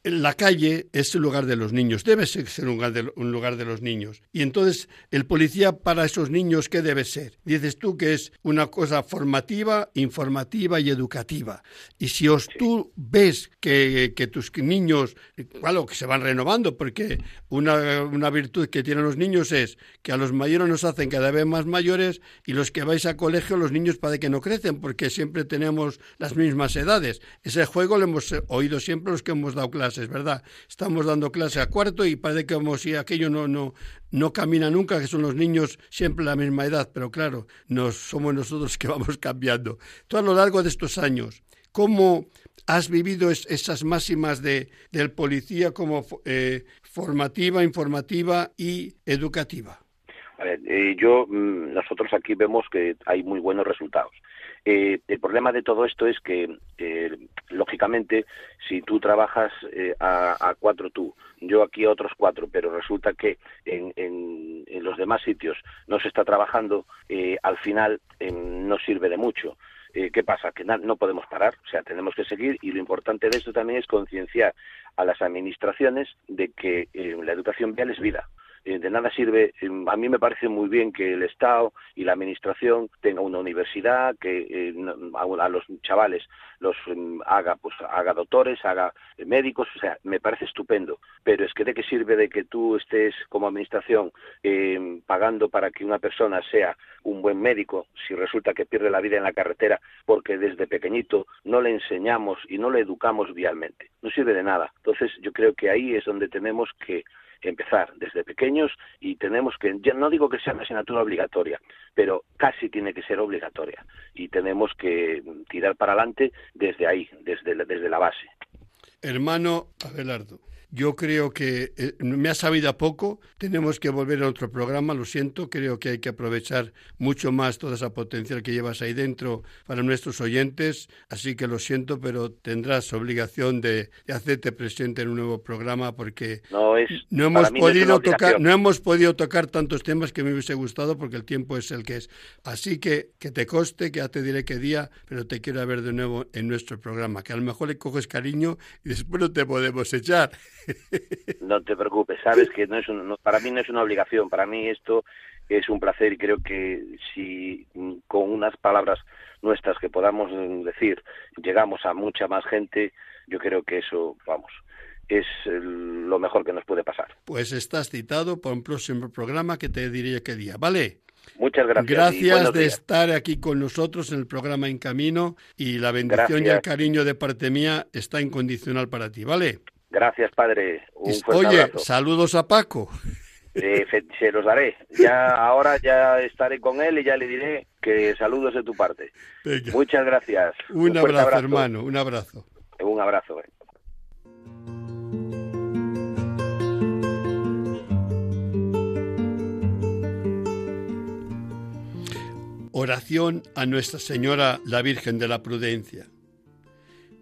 la calle es el lugar de los niños, debe ser un lugar de, los niños. Y entonces, el policía para esos niños, ¿qué debe ser? Dices tú que es una cosa formativa, informativa y educativa. Y si os tú ves que, tus niños, claro, que se van renovando, porque una, una virtud que tienen los niños es que a los mayores nos hacen cada vez más mayores y los que vais a colegio, los niños parece que no crecen, porque siempre tenemos las mismas edades. Ese juego lo hemos oído siempre los que hemos dado clases, ¿verdad? Estamos dando clase a cuarto y parece que como si aquello no, no, no camina nunca, que son los niños siempre la misma edad, pero claro, nos, somos nosotros que vamos cambiando. Tú a lo largo de estos años, ¿cómo has vivido es- esas máximas de, del policía como eh, formativa, informativa y educativa? A eh, yo, mm, nosotros aquí vemos que hay muy buenos resultados. Eh, el problema de todo esto es que, lógicamente, si tú trabajas eh, a, a cuatro tú, yo aquí a otros cuatro, pero resulta que en, en- los demás sitios no se está trabajando, eh, al final eh, no sirve de mucho. Eh, ¿Qué pasa? Que na- no podemos parar, o sea, tenemos que seguir y lo importante de esto también es concienciar a las administraciones de que la educación vial es vida. Eh, de nada sirve, eh, a mí me parece muy bien que el Estado y la Administración tenga una universidad, que eh, a, los chavales los mm, haga, pues haga doctores, haga eh, médicos, o sea, me parece estupendo. Pero es que de qué sirve de que tú estés como Administración eh, pagando para que una persona sea un buen médico si resulta que pierde la vida en la carretera porque desde pequeñito no le enseñamos y no le educamos vialmente. No sirve de nada. Entonces yo creo que ahí es donde tenemos que empezar desde pequeños y tenemos que, ya no digo que sea una asignatura obligatoria, pero casi tiene que ser obligatoria y tenemos que tirar para adelante desde ahí, desde, desde la base. Hermano Abelardo, yo creo que eh, me ha sabido a poco, tenemos que volver a otro programa, lo siento, creo que hay que aprovechar mucho más toda esa potencial que llevas ahí dentro para nuestros oyentes, así que lo siento, pero tendrás obligación de, de hacerte presente en un nuevo programa porque No es no para hemos podido tocar, no hemos podido tocar tantos temas que me hubiese gustado porque el tiempo es el que es. Así que que te coste, que ya te diré qué día, pero te quiero ver de nuevo en nuestro programa, que a lo mejor le coges cariño y después no te podemos echar. No te preocupes, sabes que no es un- no- para mí no es una obligación, para mí esto es un placer y creo que si con unas palabras nuestras que podamos decir llegamos a mucha más gente, yo creo que eso, vamos, es lo mejor que nos puede pasar. Pues estás citado para un próximo programa que te diré qué día, ¿vale? Muchas gracias. Gracias de días. estar aquí con nosotros en el programa En Camino y la bendición y el cariño de parte mía está incondicional para ti, ¿vale? Gracias, padre. Un Y- fuerte Oye, abrazo. saludos a Paco. Eh, se los daré. Ya ahora ya estaré con él y ya le diré que saludos de tu parte. Venga. Muchas gracias. Un, fuerte abrazo, hermano, un abrazo. Un abrazo. eh. Oración a Nuestra Señora, la Virgen de la Prudencia.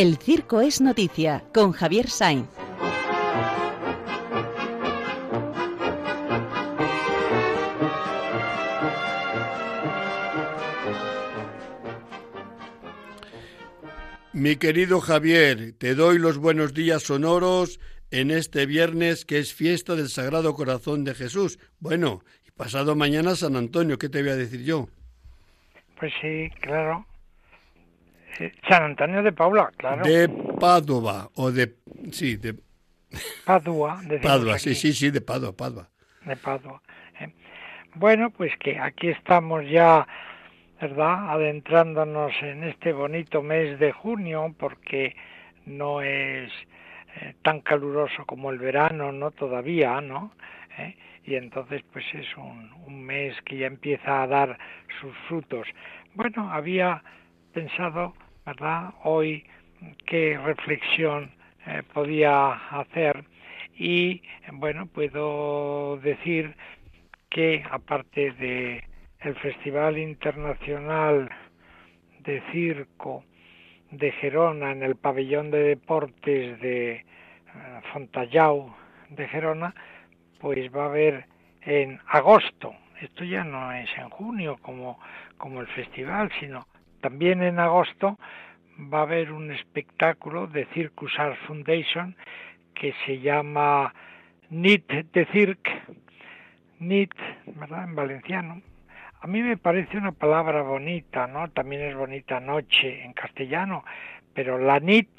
El circo es noticia con Javier Sainz. Mi querido Javier, te doy los buenos días sonoros en este viernes que es fiesta del Sagrado Corazón de Jesús. Bueno, y pasado mañana San Antonio, ¿qué te voy a decir yo? Pues sí, claro. San Antonio de Paula, claro. De Padua, o de... sí, de... Padua. Padua, sí, sí, sí, de Padua, Padua. De Padua. ¿eh? Bueno, pues que aquí estamos ya ¿verdad? Adentrándonos en este bonito mes de junio, porque no es eh, tan caluroso como el verano, ¿no? Todavía, ¿no? ¿Eh? Y entonces, pues es un, un mes que ya empieza a dar sus frutos. Bueno, había pensado, ¿verdad? Hoy qué reflexión eh, podía hacer y, bueno, puedo decir que aparte de el Festival Internacional de Circo de Gerona en el pabellón de deportes de eh, Fontallau de Gerona, pues va a haber en agosto, esto ya no es en junio como, como el festival, sino también en agosto va a haber un espectáculo de Circus Art Foundation que se llama NIT de Cirque, NIT, ¿verdad? En valenciano, a mí me parece una palabra bonita, ¿no? También es bonita noche en castellano, pero la nit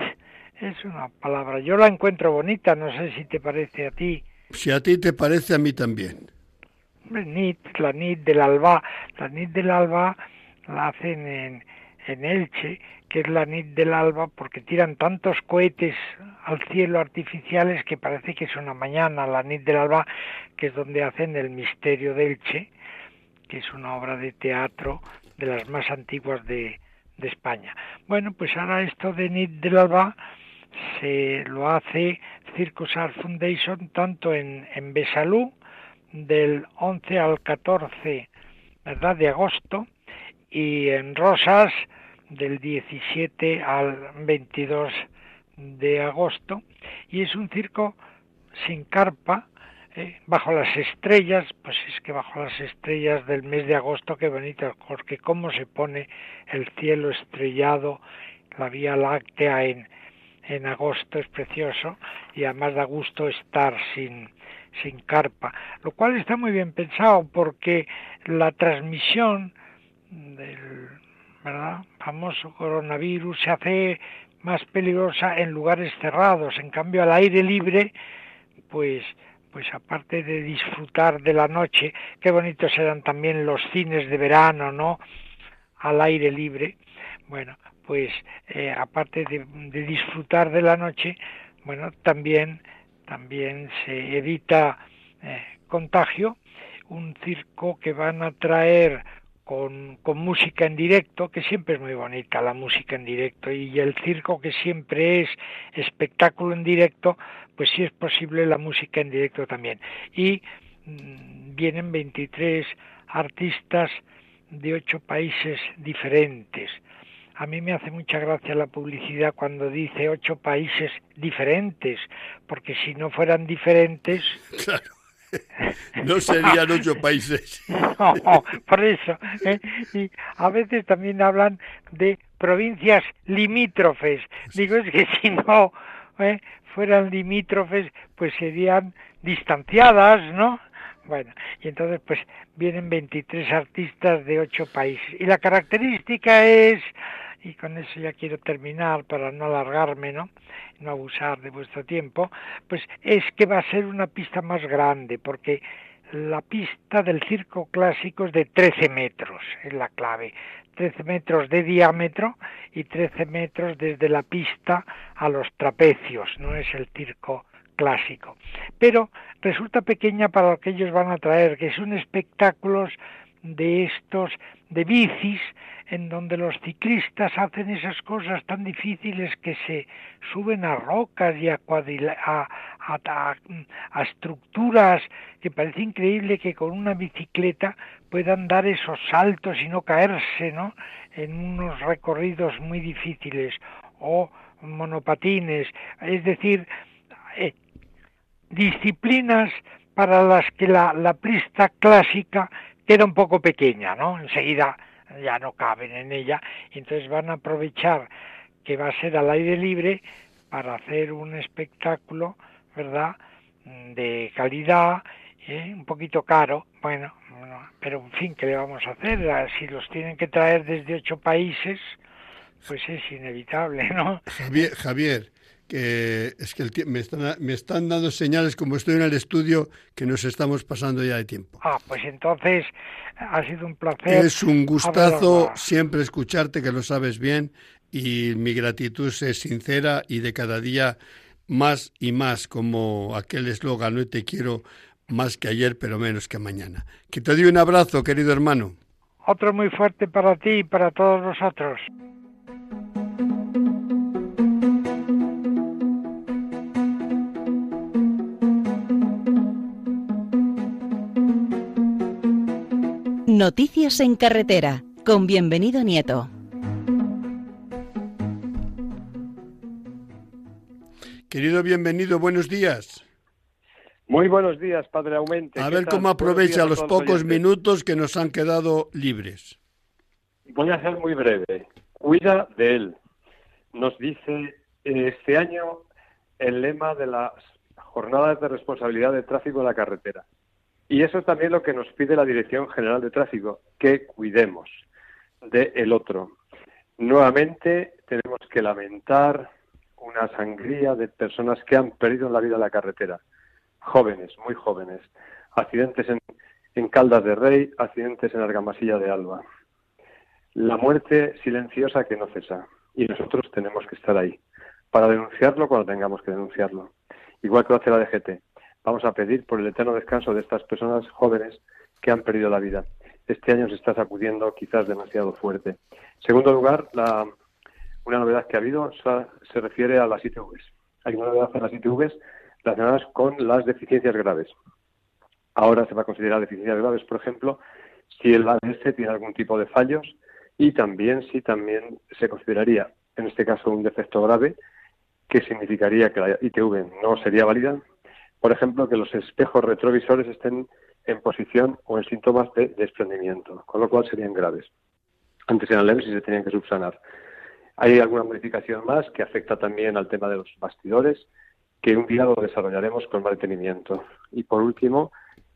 es una palabra. Yo la encuentro bonita, no sé si te parece a ti. Si a ti te parece, a mí también. Nit, la nit del alba. La nit del alba la hacen en, en Elche, que es la nit del alba, porque tiran tantos cohetes al cielo artificiales que parece que es una mañana, la nit del alba, que es donde hacen el misterio de Elche que es una obra de teatro de las más antiguas de, España. Bueno, pues ahora esto de Nid del Alba se lo hace Circus Art Foundation tanto en, en Besalú del 11 al 14 ¿verdad? de agosto y en Rosas del 17 al 22 de agosto y es un circo sin carpa ¿eh? bajo las estrellas, pues es que bajo las estrellas del mes de agosto, qué bonito, porque cómo se pone el cielo estrellado, la Vía Láctea en, en agosto es precioso y además da gusto estar sin, sin carpa, lo cual está muy bien pensado porque la transmisión del ¿verdad? famoso coronavirus se hace más peligrosa en lugares cerrados, en cambio al aire libre, pues pues aparte de disfrutar de la noche, qué bonitos eran también los cines de verano, ¿no? Al aire libre. Bueno, pues eh, aparte de, disfrutar de la noche, bueno, también, también se evita eh, contagio. Un circo que van a traer con, con, música en directo, que siempre es muy bonita la música en directo, y el circo que siempre es espectáculo en directo, pues sí es posible la música en directo también. Y mm, vienen 23 artistas de ocho países diferentes. A mí me hace mucha gracia la publicidad cuando dice ocho países diferentes, porque si no fueran diferentes... No serían ocho países. No, por eso. ¿eh? Y a veces también hablan de provincias limítrofes. Digo, es que si no, ¿eh? fueran limítrofes, pues serían distanciadas, ¿no? Bueno, y entonces pues vienen 23 artistas de ocho países. Y la característica es, y con eso ya quiero terminar para no alargarme, ¿no? No abusar de vuestro tiempo, pues es que va a ser una pista más grande, porque la pista del circo clásico es de 13 metros, es la clave. 13 metros de diámetro y 13 metros desde la pista a los trapecios, no es el circo clásico. Pero resulta pequeña para lo que ellos van a traer, que son espectáculos de estos de bicis en donde los ciclistas hacen esas cosas tan difíciles que se suben a rocas y a, a, a, estructuras que parece increíble que con una bicicleta puedan dar esos saltos y no caerse ¿no? en unos recorridos muy difíciles o monopatines, es decir, eh, disciplinas para las que la, la pista clásica queda un poco pequeña, ¿no? Enseguida ya no caben en ella, y entonces van a aprovechar que va a ser al aire libre para hacer un espectáculo, ¿verdad?, de calidad, ¿eh? un poquito caro, bueno, pero en fin, ¿qué le vamos a hacer? Si los tienen que traer desde ocho países, pues es inevitable, ¿no? Javier que es que me, están, me están dando señales como estoy en el estudio que nos estamos pasando ya de tiempo. Ah, pues entonces ha sido un placer. Es un gustazo siempre escucharte, que lo sabes bien, y mi gratitud es sincera y de cada día más y más, como aquel eslogan, no te quiero más que ayer, pero menos que mañana. Que te doy un abrazo, querido hermano. Otro muy fuerte para ti y para todos nosotros. Noticias en carretera con bienvenido Nieto. Querido bienvenido, buenos días. Muy buenos días, Padre Aumente. A ver cómo aprovecha los pocos minutos que nos han quedado libres. Voy a ser muy breve. Cuida de él. Nos dice este año el lema de las jornadas de responsabilidad de tráfico en la carretera. Y eso es también lo que nos pide la Dirección General de Tráfico, que cuidemos del el otro. Nuevamente tenemos que lamentar una sangría de personas que han perdido la vida en la carretera. Jóvenes, muy jóvenes. Accidentes en, en Caldas de Rey, accidentes en Argamasilla de Alba. La muerte silenciosa que no cesa. Y nosotros tenemos que estar ahí para denunciarlo cuando tengamos que denunciarlo. Igual que lo hace la DGT vamos a pedir por el eterno descanso de estas personas jóvenes que han perdido la vida. Este año se está sacudiendo quizás demasiado fuerte. En segundo lugar, una novedad que ha habido se refiere a las ITVs. Hay una novedad en las ITVs relacionadas con las deficiencias graves. Ahora se va a considerar deficiencias graves, por ejemplo, si el ADS tiene algún tipo de fallos y también si también se consideraría, en este caso, un defecto grave, que significaría que la ITV no sería válida por ejemplo, que los espejos retrovisores estén en posición o en síntomas de desprendimiento, con lo cual serían graves. Antes eran leves y se tenían que subsanar. Hay alguna modificación más que afecta también al tema de los bastidores, que un día lo desarrollaremos con más. Y por último,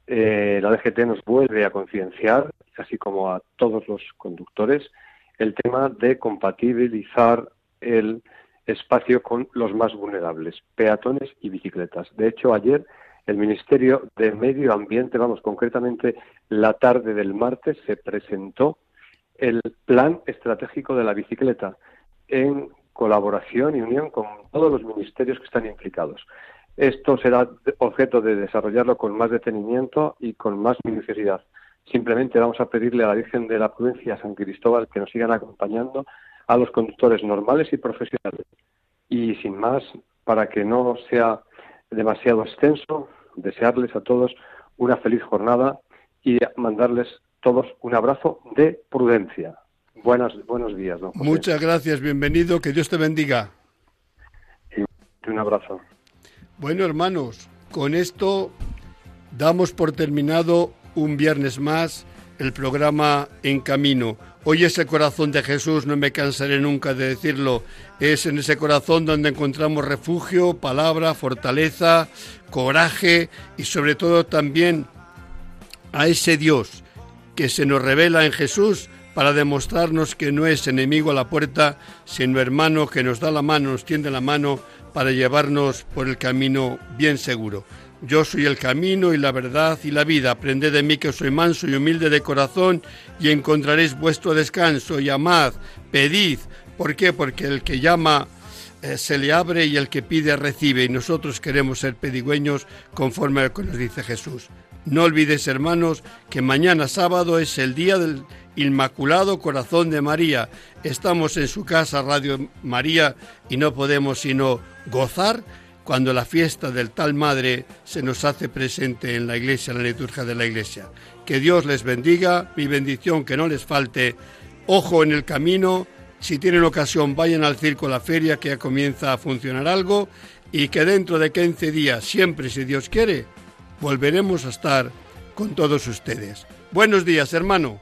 eh, la DGT nos vuelve a concienciar, así como a todos los conductores, el tema de compatibilizar el espacio con los más vulnerables, peatones y bicicletas. De hecho, ayer el Ministerio de Medio Ambiente, vamos, concretamente la tarde del martes, se presentó el plan estratégico de la bicicleta en colaboración y unión con todos los ministerios que están implicados. Esto será objeto de desarrollarlo con más detenimiento y con más minuciosidad. Simplemente vamos a pedirle a la Virgen de la Prudencia, San Cristóbal, que nos sigan acompañando a los conductores normales y profesionales. Y sin más, para que no sea demasiado extenso, desearles a todos una feliz jornada y mandarles todos un abrazo de prudencia. Buenas, buenos días, don Muchas gracias, bienvenido, que Dios te bendiga. Y un abrazo. Bueno, hermanos, con esto damos por terminado un viernes más el programa En Camino. Hoy ese corazón de Jesús, no me cansaré nunca de decirlo, es en ese corazón donde encontramos refugio, palabra, fortaleza, coraje y sobre todo también a ese Dios que se nos revela en Jesús para demostrarnos que no es enemigo a la puerta, sino hermano que nos da la mano, nos tiende la mano para llevarnos por el camino bien seguro. Yo soy el camino y la verdad y la vida. Aprended de mí que soy manso y humilde de corazón y encontraréis vuestro descanso. Y amad, pedid. ¿Por qué? Porque el que llama eh, se le abre y el que pide recibe. Y nosotros queremos ser pedigüeños conforme a lo que nos dice Jesús. No olvides, hermanos, que mañana sábado es el día del Inmaculado Corazón de María. Estamos en su casa, Radio María, y no podemos sino gozar cuando la fiesta del tal Madre se nos hace presente en la iglesia, en la liturgia de la iglesia. Que Dios les bendiga, mi bendición que no les falte. Ojo en el camino, si tienen ocasión vayan al circo, la feria, que ya comienza a funcionar algo, y que dentro de 15 días, siempre si Dios quiere, volveremos a estar con todos ustedes. Buenos días, hermano.